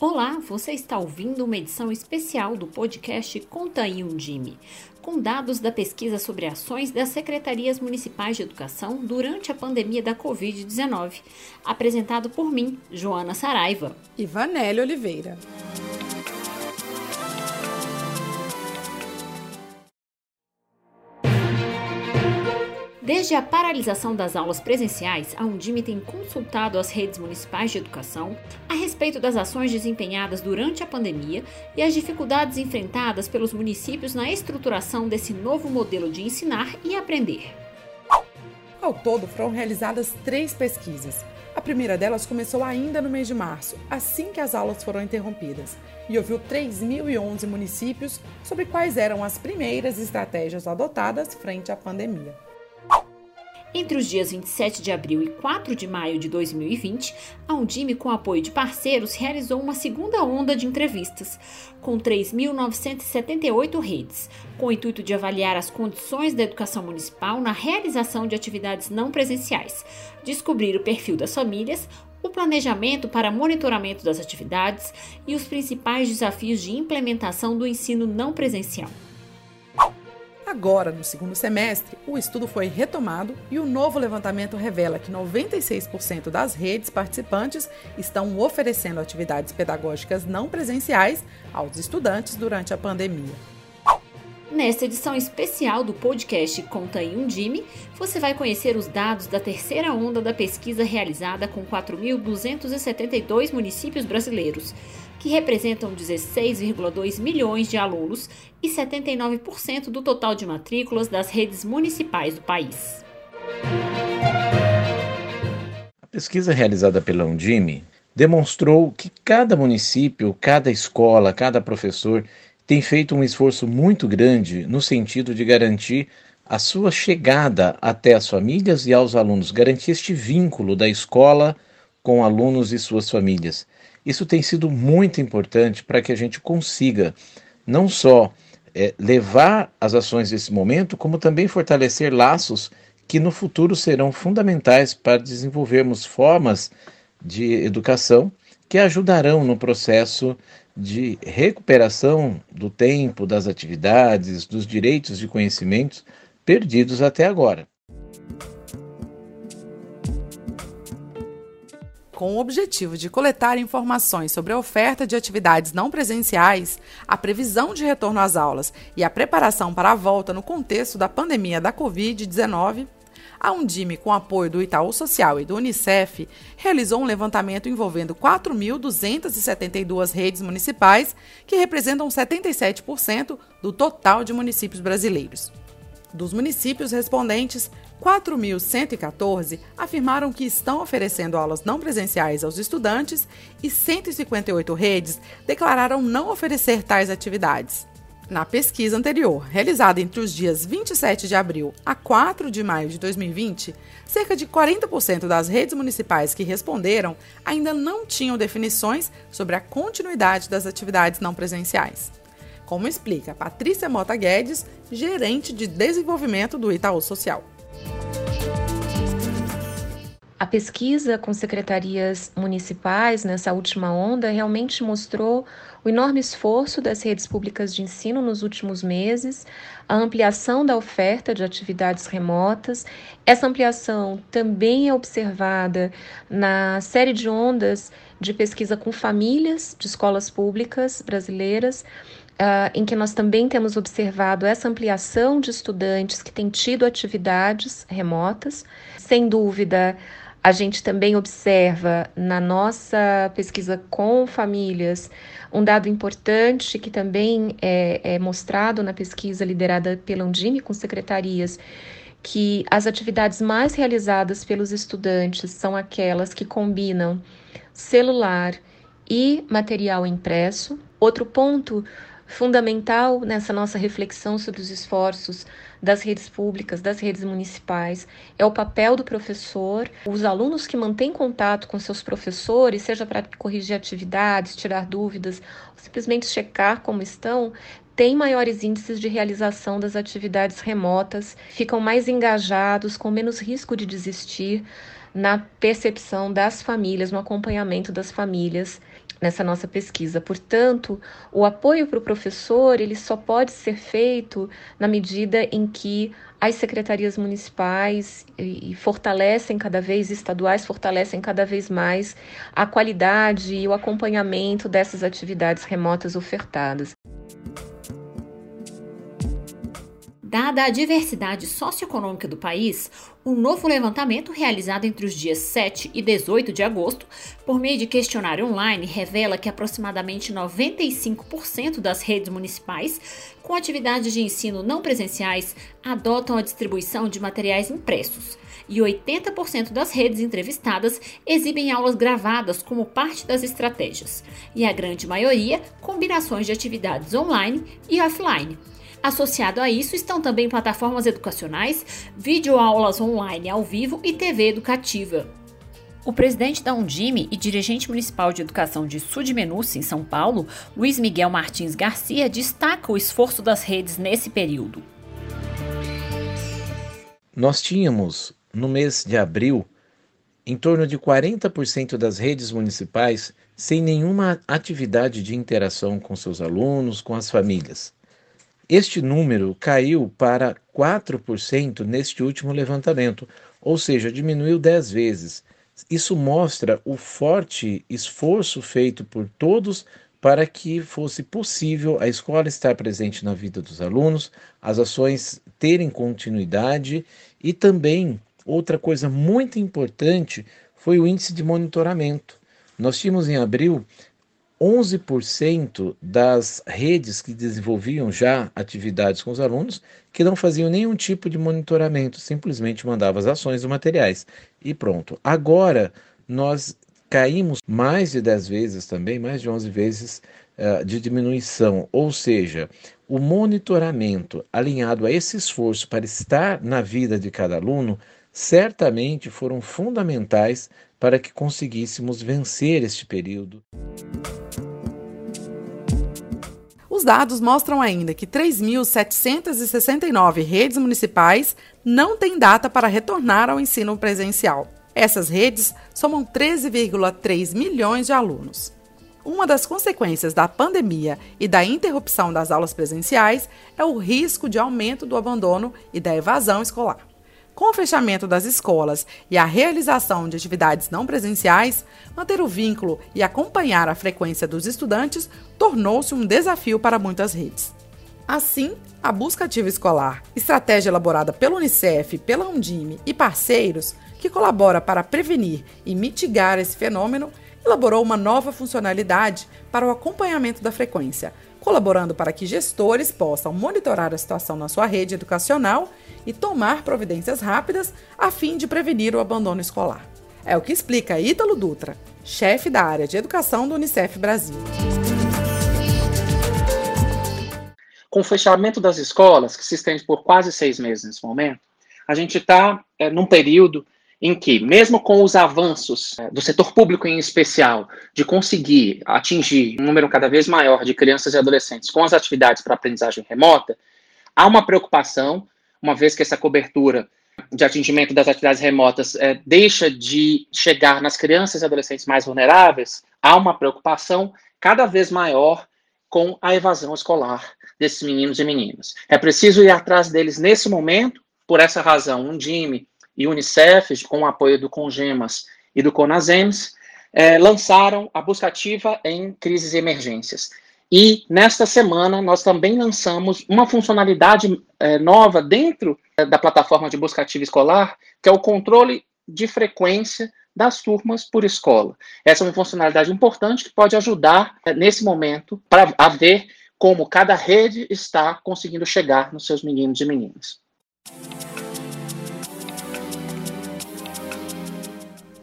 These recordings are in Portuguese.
Olá, você está ouvindo uma edição especial do podcast Conta aí um Dime, com dados da pesquisa sobre ações das secretarias municipais de educação durante a pandemia da Covid-19, apresentado por mim, Joana Saraiva e Vanelli Oliveira. Desde a paralisação das aulas presenciais, a Undime tem consultado as redes municipais de educação a respeito das ações desempenhadas durante a pandemia e as dificuldades enfrentadas pelos municípios na estruturação desse novo modelo de ensinar e aprender. Ao todo, foram realizadas três pesquisas. A primeira delas começou ainda no mês de março, assim que as aulas foram interrompidas, e ouviu 3.011 municípios sobre quais eram as primeiras estratégias adotadas frente à pandemia. Entre os dias 27 de abril e 4 de maio de 2020, a Undime, com apoio de parceiros, realizou uma segunda onda de entrevistas, com 3.978 redes, com o intuito de avaliar as condições da educação municipal na realização de atividades não presenciais, descobrir o perfil das famílias, o planejamento para monitoramento das atividades e os principais desafios de implementação do ensino não presencial. Agora, no segundo semestre, o estudo foi retomado e o novo levantamento revela que 96% das redes participantes estão oferecendo atividades pedagógicas não presenciais aos estudantes durante a pandemia. Nesta edição especial do podcast Conta em um Dime, você vai conhecer os dados da terceira onda da pesquisa realizada com 4.272 municípios brasileiros, que representam 16,2 milhões de alunos e 79% do total de matrículas das redes municipais do país. A pesquisa realizada pela Undime demonstrou que cada município, cada escola, cada professor tem feito um esforço muito grande no sentido de garantir a sua chegada até as famílias e aos alunos, garantir este vínculo da escola com alunos e suas famílias. Isso tem sido muito importante para que a gente consiga não só é, levar as ações desse momento, como também fortalecer laços que no futuro serão fundamentais para desenvolvermos formas de educação que ajudarão no processo de recuperação do tempo, das atividades, dos direitos de conhecimentos perdidos até agora. Com o objetivo de coletar informações sobre a oferta de atividades não presenciais, a previsão de retorno às aulas e a preparação para a volta no contexto da pandemia da Covid-19, a Undime, com apoio do Itaú Social e do Unicef, realizou um levantamento envolvendo 4.272 redes municipais, que representam 77% do total de municípios brasileiros. Dos municípios respondentes, 4.114 afirmaram que estão oferecendo aulas não presenciais aos estudantes e 158 redes declararam não oferecer tais atividades. Na pesquisa anterior, realizada entre os dias 27 de abril a 4 de maio de 2020, cerca de 40% das redes municipais que responderam ainda não tinham definições sobre a continuidade das atividades não presenciais. Como explica Patrícia Mota Guedes, gerente de desenvolvimento do Itaú Social. A pesquisa com secretarias municipais nessa última onda realmente mostrou o enorme esforço das redes públicas de ensino nos últimos meses, a ampliação da oferta de atividades remotas. Essa ampliação também é observada na série de ondas de pesquisa com famílias de escolas públicas brasileiras. Uh, em que nós também temos observado essa ampliação de estudantes que têm tido atividades remotas. Sem dúvida, a gente também observa na nossa pesquisa com famílias um dado importante que também é, é mostrado na pesquisa liderada pela Undime com secretarias, que as atividades mais realizadas pelos estudantes são aquelas que combinam celular e material impresso. Outro ponto fundamental nessa nossa reflexão sobre os esforços das redes públicas, das redes municipais, é o papel do professor. Os alunos que mantêm contato com seus professores, seja para corrigir atividades, tirar dúvidas, simplesmente checar como estão, têm maiores índices de realização das atividades remotas, ficam mais engajados, com menos risco de desistir na percepção das famílias, no acompanhamento das famílias nessa nossa pesquisa. Portanto, o apoio para o professor ele só pode ser feito na medida em que as secretarias municipais e fortalecem cada vez, estaduais fortalecem cada vez mais a qualidade e o acompanhamento dessas atividades remotas ofertadas. Dada a diversidade socioeconômica do país, um novo levantamento realizado entre os dias 7 e 18 de agosto, por meio de questionário online, revela que aproximadamente 95% das redes municipais com atividades de ensino não presenciais adotam a distribuição de materiais impressos. E 80% das redes entrevistadas exibem aulas gravadas como parte das estratégias, e a grande maioria combinações de atividades online e offline Associado a isso estão também plataformas educacionais, videoaulas online ao vivo e TV educativa. O presidente da Undime e dirigente municipal de educação de Sudmenuce, em São Paulo, Luiz Miguel Martins Garcia, destaca o esforço das redes nesse período. Nós tínhamos, no mês de abril, em torno de 40% das redes municipais sem nenhuma atividade de interação com seus alunos, com as famílias. Este número caiu para 4% neste último levantamento, ou seja, diminuiu 10 vezes. Isso mostra o forte esforço feito por todos para que fosse possível a escola estar presente na vida dos alunos, as ações terem continuidade e também outra coisa muito importante foi o índice de monitoramento. Nós tínhamos em abril 11% das redes que desenvolviam já atividades com os alunos que não faziam nenhum tipo de monitoramento, simplesmente mandavam as ações dos materiais e pronto. Agora nós caímos mais de 10 vezes também, mais de 11 vezes uh, de diminuição, ou seja, o monitoramento alinhado a esse esforço para estar na vida de cada aluno certamente foram fundamentais para que conseguíssemos vencer este período. Os dados mostram ainda que 3.769 redes municipais não têm data para retornar ao ensino presencial. Essas redes somam 13,3 milhões de alunos. Uma das consequências da pandemia e da interrupção das aulas presenciais é o risco de aumento do abandono e da evasão escolar. Com o fechamento das escolas e a realização de atividades não presenciais, manter o vínculo e acompanhar a frequência dos estudantes tornou-se um desafio para muitas redes. Assim, a busca ativa escolar, estratégia elaborada pela Unicef, pela Undime e parceiros, que colabora para prevenir e mitigar esse fenômeno, elaborou uma nova funcionalidade para o acompanhamento da frequência, colaborando para que gestores possam monitorar a situação na sua rede educacional e tomar providências rápidas a fim de prevenir o abandono escolar. É o que explica Ítalo Dutra, chefe da área de educação do Unicef Brasil. Com o fechamento das escolas, que se estende por quase seis meses nesse momento, a gente está é, num período em que, mesmo com os avanços é, do setor público em especial, de conseguir atingir um número cada vez maior de crianças e adolescentes com as atividades para aprendizagem remota, há uma preocupação uma vez que essa cobertura de atingimento das atividades remotas é, deixa de chegar nas crianças e adolescentes mais vulneráveis, há uma preocupação cada vez maior com a evasão escolar desses meninos e meninas. É preciso ir atrás deles nesse momento, por essa razão, um DIME e Unicef, com o apoio do Congemas e do Conasems, é, lançaram a busca ativa em crises e emergências. E nesta semana nós também lançamos uma funcionalidade é, nova dentro é, da plataforma de busca ativa escolar, que é o controle de frequência das turmas por escola. Essa é uma funcionalidade importante que pode ajudar é, nesse momento para ver como cada rede está conseguindo chegar nos seus meninos e meninas.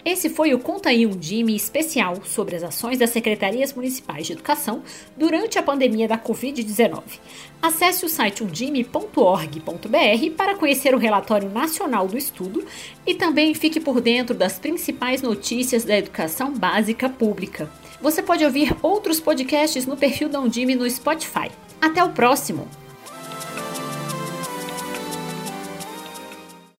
Esse foi o Conta aí um Dime especial sobre as ações das secretarias municipais de educação durante a pandemia da Covid-19. Acesse o site undime.org.br para conhecer o relatório nacional do estudo e também fique por dentro das principais notícias da educação básica pública. Você pode ouvir outros podcasts no perfil da Undime no Spotify. Até o próximo!